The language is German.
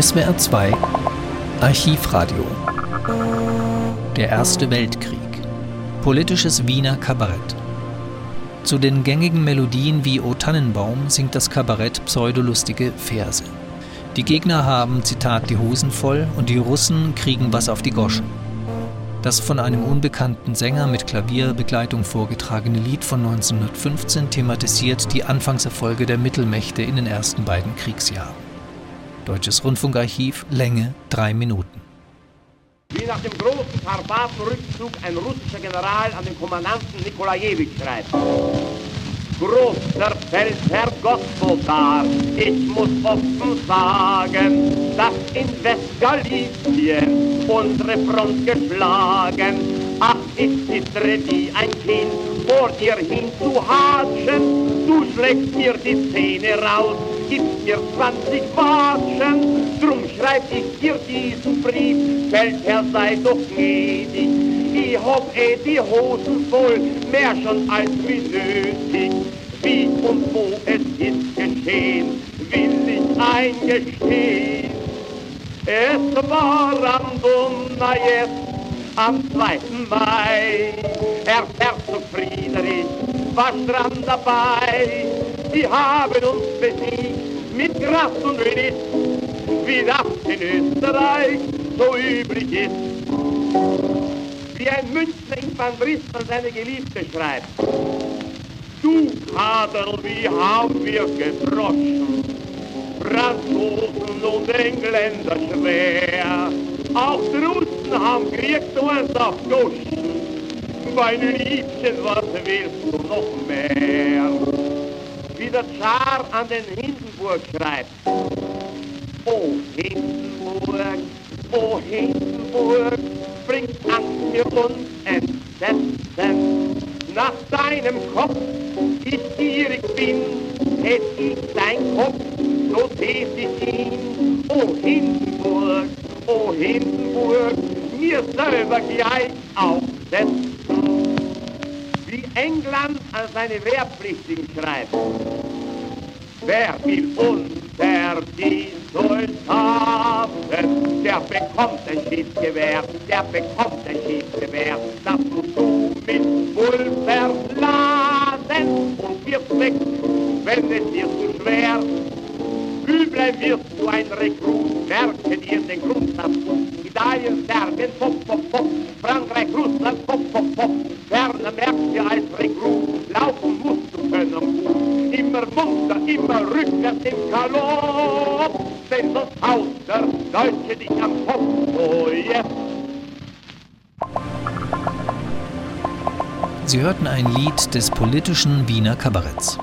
SWR 2 Archivradio Der Erste Weltkrieg Politisches Wiener Kabarett Zu den gängigen Melodien wie O Tannenbaum singt das Kabarett pseudolustige Verse. Die Gegner haben, Zitat, die Hosen voll und die Russen kriegen was auf die Goschen. Das von einem unbekannten Sänger mit Klavierbegleitung vorgetragene Lied von 1915 thematisiert die Anfangserfolge der Mittelmächte in den ersten beiden Kriegsjahren. Deutsches Rundfunkarchiv, Länge drei Minuten. Wie nach dem großen Karpatenrückzug ein russischer General an den Kommandanten Nikolajewitsch schreibt. Großer Feldherr Gospodar, ich muss offen sagen, dass in Westgalizien unsere Front geschlagen. Ach, ich zittere wie ein Kind, vor dir hin zu hatschen, du schlägst mir die Zähne raus, gibst mir 20 Watschen, drum schreib ich dir diesen Brief, Feldherr sei doch gnädig, ich hab eh die Hosen voll, mehr schon als wie nötig, wie und wo es ist geschehen, will ich eingestehen. Es war am Dunajec am 2. Mai, Herr Herzog Friedrich war dran dabei, die haben uns besiegt mit Kraft und Witz, wie das in Österreich so üblich ist. Wie ein Münchner Infanterist an seine Geliebte schreibt, Du Adel, wie haben wir gedroschen, Franzosen und Engländer schwer, auch die Russen haben kriegt uns auf Goschen, meine Liebchen, was willst du noch mehr? Der Zar an den Hindenburg schreibt. O Hindenburg, o Hindenburg, bringt Angst mir uns Entsetzen. Nach deinem Kopf, ich gierig bin, hätt ich dein Kopf, so tät ich ihn. O Hindenburg, o Hindenburg, mir selber gleich aufsetzen. England an seine Wehrpflichtigen schreibt. Wer will unter die Soldaten, der bekommt ein Schießgewehr, der bekommt ein Schießgewehr, das musst du mit Pulver laden und wirst weg, wenn es dir zu schwer. Übel wirst du ein Rekrut, merke dir den Grundsatz, Italien, Serbien, pop, pop, pop, Frankreich, Russland, immer munter, immer rückwärts im Galopp, denn sonst haut der Deutsche dich am Kopf, oh yes. Sie hörten ein Lied des politischen Wiener Kabaretts.